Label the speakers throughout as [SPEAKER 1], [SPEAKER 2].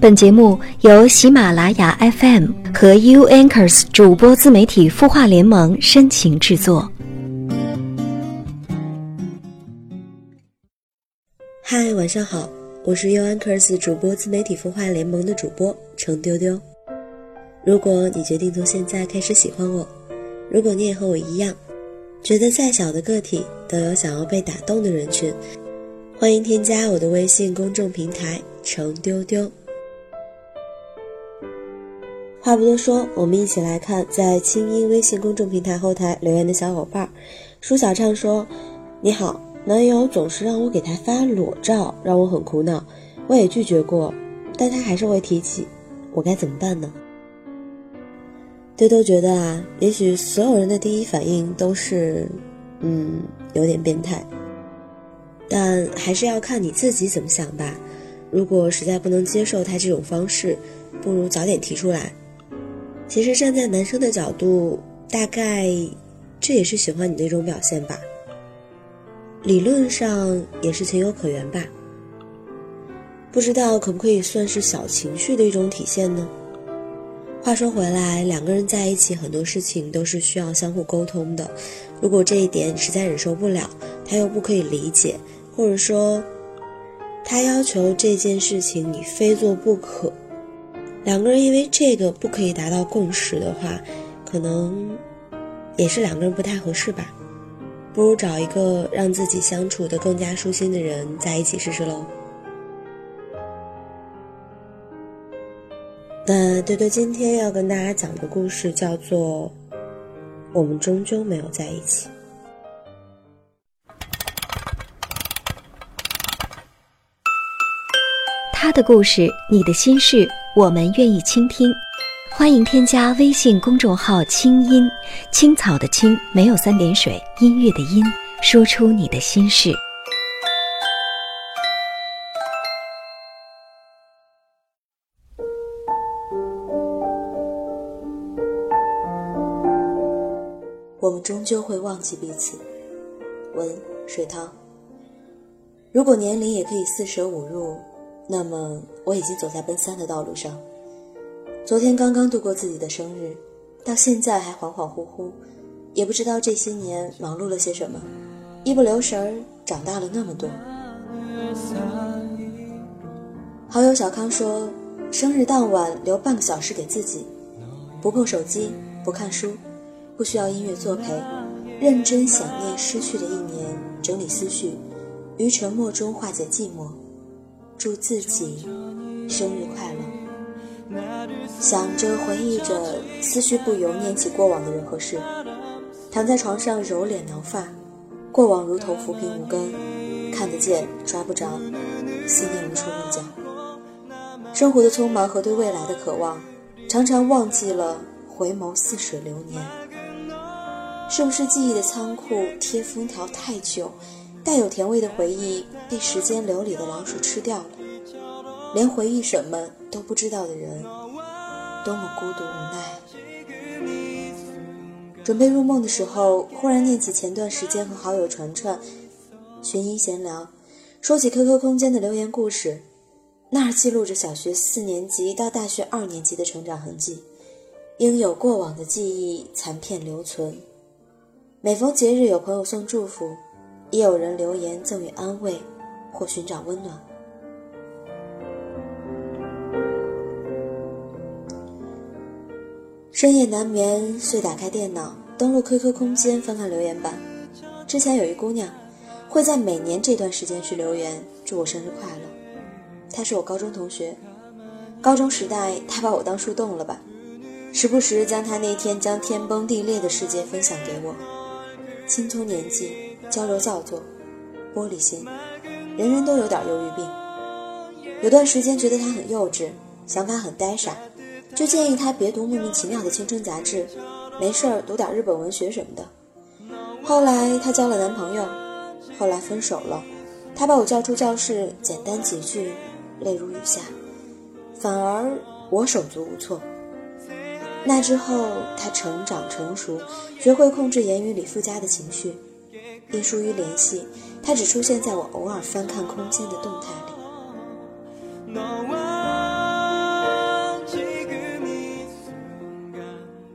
[SPEAKER 1] 本节目由喜马拉雅 FM 和 U Anchors 主播自媒体孵化联盟深情制作。
[SPEAKER 2] 嗨，晚上好，我是 U Anchors 主播自媒体孵化联盟的主播程丢丢。如果你决定从现在开始喜欢我，如果你也和我一样，觉得再小的个体都有想要被打动的人群，欢迎添加我的微信公众平台程丢丢。话不多说，我们一起来看在清音微信公众平台后台留言的小伙伴。舒小畅说：“你好，男友总是让我给他发裸照，让我很苦恼。我也拒绝过，但他还是会提起，我该怎么办呢？”丢丢觉得啊，也许所有人的第一反应都是，嗯，有点变态。但还是要看你自己怎么想吧。如果实在不能接受他这种方式，不如早点提出来。其实站在男生的角度，大概这也是喜欢你那种表现吧。理论上也是情有可原吧。不知道可不可以算是小情绪的一种体现呢？话说回来，两个人在一起，很多事情都是需要相互沟通的。如果这一点你实在忍受不了，他又不可以理解，或者说他要求这件事情你非做不可。两个人因为这个不可以达到共识的话，可能也是两个人不太合适吧。不如找一个让自己相处的更加舒心的人在一起试试喽。那对对，今天要跟大家讲的故事叫做《我们终究没有在一起》。
[SPEAKER 1] 他的故事，你的心事。我们愿意倾听，欢迎添加微信公众号“清音青草”的青没有三点水，音乐的音，说出你的心事。
[SPEAKER 2] 我们终究会忘记彼此。文水涛。如果年龄也可以四舍五入。那么我已经走在奔三的道路上。昨天刚刚度过自己的生日，到现在还恍恍惚惚，也不知道这些年忙碌了些什么，一不留神儿长大了那么多。好友小康说，生日当晚留半个小时给自己，不碰手机，不看书，不需要音乐作陪，认真想念失去的一年，整理思绪，于沉默中化解寂寞。祝自己生日快乐！想着回忆着，思绪不由念起过往的人和事，躺在床上揉脸挠发，过往如同浮萍无根，看得见抓不着，思念无处落脚。生活的匆忙和对未来的渴望，常常忘记了回眸似水流年。是不是记忆的仓库贴封条太久？带有甜味的回忆被时间流里的老鼠吃掉了，连回忆什么都不知道的人，多么孤独无奈。准备入梦的时候，忽然念起前段时间和好友传传、寻音闲聊，说起 QQ 空间的留言故事，那儿记录着小学四年级到大学二年级的成长痕迹，应有过往的记忆残片留存。每逢节日，有朋友送祝福。也有人留言赠予安慰，或寻找温暖。深夜难眠，遂打开电脑，登录 QQ 空间，翻看留言板。之前有一姑娘，会在每年这段时间去留言，祝我生日快乐。她是我高中同学，高中时代她把我当树洞了吧？时不时将她那天将天崩地裂的世界分享给我。青葱年纪。娇柔造作，玻璃心，人人都有点忧郁病。有段时间觉得他很幼稚，想法很呆傻，就建议他别读莫名其妙的青春杂志，没事儿读点日本文学什么的。后来她交了男朋友，后来分手了，他把我叫出教室，简单几句，泪如雨下，反而我手足无措。那之后，他成长成熟，学会控制言语里附加的情绪。并疏于联系他只出现在我偶尔翻看空间的动态里。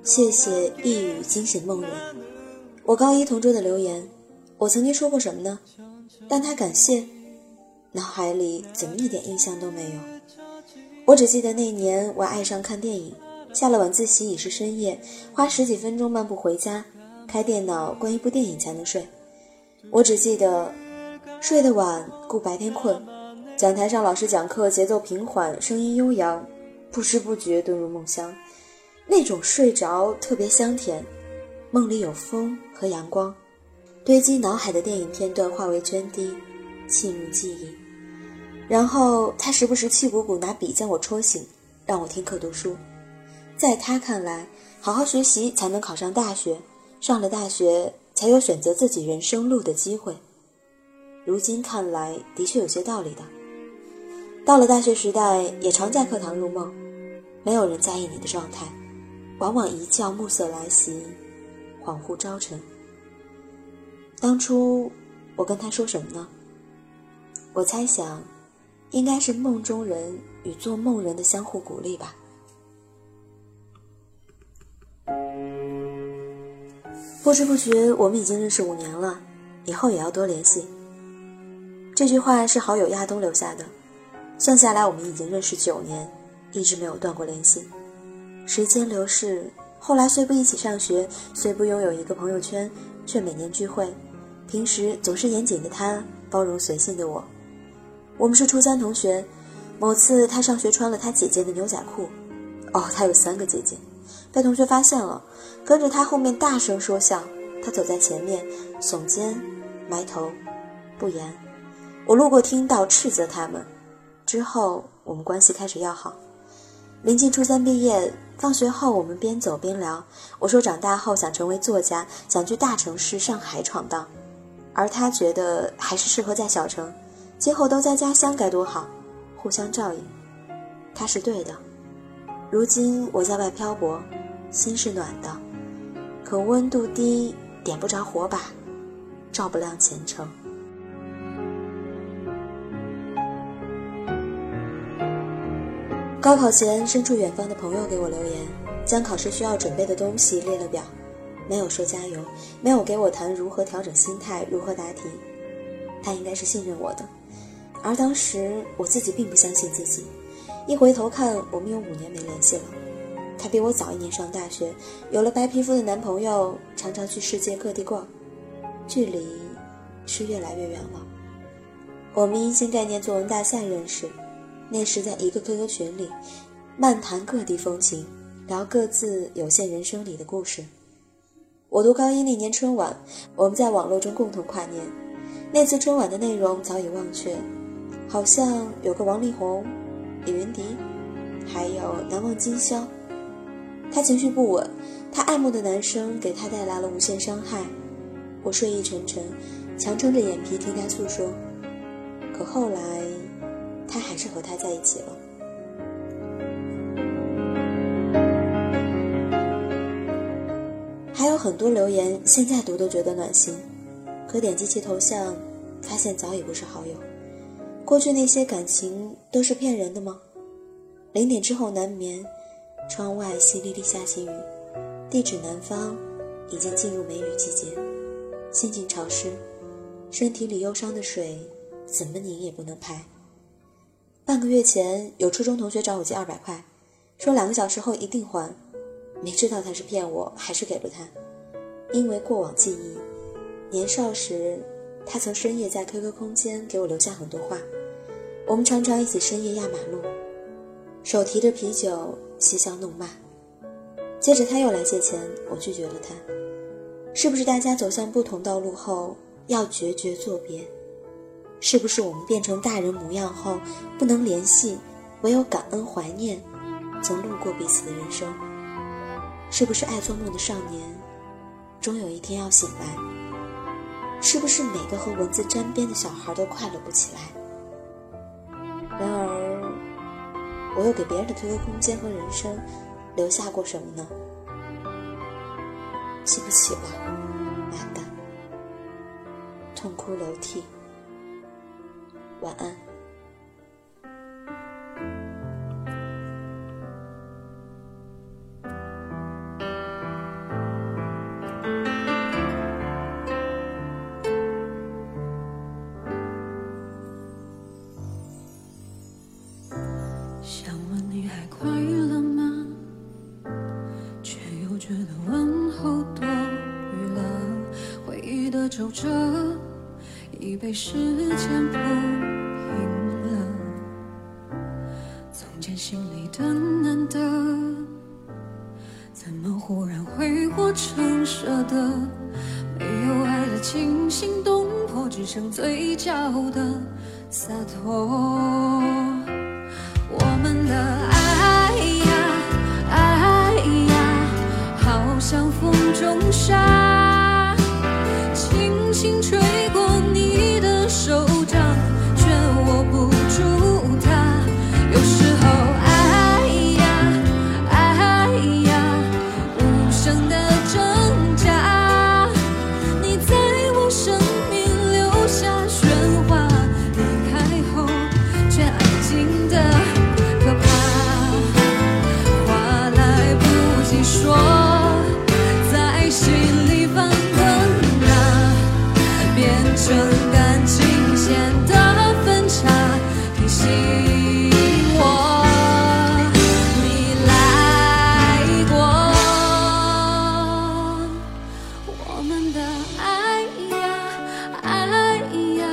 [SPEAKER 2] 谢谢一语惊醒梦人我高一同桌的留言我曾经说过什么呢？但他感谢脑海里怎么一点印象都没有。我只记得那年我爱上看电影下了晚自习已是深夜花十几分钟漫步回家开电脑关一部电影才能睡。我只记得睡得晚，故白天困。讲台上老师讲课，节奏平缓，声音悠扬，不知不觉遁入梦乡。那种睡着特别香甜，梦里有风和阳光，堆积脑海的电影片段化为涓滴，沁入记忆。然后他时不时气鼓鼓拿笔将我戳醒，让我听课读书。在他看来，好好学习才能考上大学，上了大学才有选择自己人生路的机会。如今看来，的确有些道理的。到了大学时代，也常在课堂入梦，没有人在意你的状态，往往一觉暮色来袭，恍惚朝晨。当初我跟他说什么呢？我猜想，应该是梦中人与做梦人的相互鼓励吧。不知不觉，我们已经认识五年了，以后也要多联系。这句话是好友亚东留下的。算下来，我们已经认识九年，一直没有断过联系。时间流逝，后来虽不一起上学，虽不拥有一个朋友圈，却每年聚会。平时总是严谨的他，包容随性的我。我们是初三同学，某次他上学穿了他姐姐的牛仔裤，哦，他有三个姐姐，被同学发现了，跟着他后面大声说笑。他走在前面，耸肩，埋头，不言。我路过听到，斥责他们。之后，我们关系开始要好。临近初三毕业，放学后我们边走边聊。我说长大后想成为作家，想去大城市上海闯荡，而他觉得还是适合在小城，今后都在家乡该多好，互相照应。他是对的。如今我在外漂泊，心是暖的，可温度低，点不着火把，照不亮前程。高考前，身处远方的朋友给我留言，将考试需要准备的东西列了表，没有说加油，没有给我谈如何调整心态，如何答题。他应该是信任我的，而当时我自己并不相信自己。一回头看，我们有五年没联系了。他比我早一年上大学，有了白皮肤的男朋友，常常去世界各地逛，距离是越来越远了。我们因新概念作文大赛认识。那时在一个 QQ 群里，漫谈各地风情，聊各自有限人生里的故事。我读高一那年春晚，我们在网络中共同跨年。那次春晚的内容早已忘却，好像有个王力宏、李云迪，还有难忘今宵。他情绪不稳，他爱慕的男生给他带来了无限伤害。我睡意沉沉，强撑着眼皮听他诉说。可后来。他还是和他在一起了。还有很多留言，现在读都觉得暖心，可点击其头像，发现早已不是好友。过去那些感情都是骗人的吗？零点之后难眠，窗外淅沥沥下起雨，地址南方，已经进入梅雨季节，心情潮湿，身体里忧伤的水怎么拧也不能排。半个月前，有初中同学找我借二百块，说两个小时后一定还。没知道他是骗我还是给了他，因为过往记忆，年少时他曾深夜在 QQ 空间给我留下很多话。我们常常一起深夜压马路，手提着啤酒嬉笑怒骂。接着他又来借钱，我拒绝了他。是不是大家走向不同道路后要决绝作别？是不是我们变成大人模样后不能联系，唯有感恩怀念曾路过彼此的人生？是不是爱做梦的少年，终有一天要醒来？是不是每个和文字沾边的小孩都快乐不起来？然而，我又给别人的 QQ 空间和人生留下过什么呢？记不起了，完蛋，痛哭流涕。晚安。
[SPEAKER 3] 这，已被时间铺平了。从前心里的难得，怎么忽然挥霍成舍得？没有爱的惊心动魄，只剩嘴角的洒脱。我们的爱呀，爱呀，好像风中沙，变成感情线的分岔，提醒我你来过。我们的爱呀，爱呀，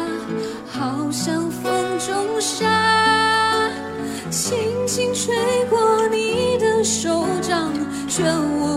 [SPEAKER 3] 好像风中沙，轻轻吹过你的手掌，却握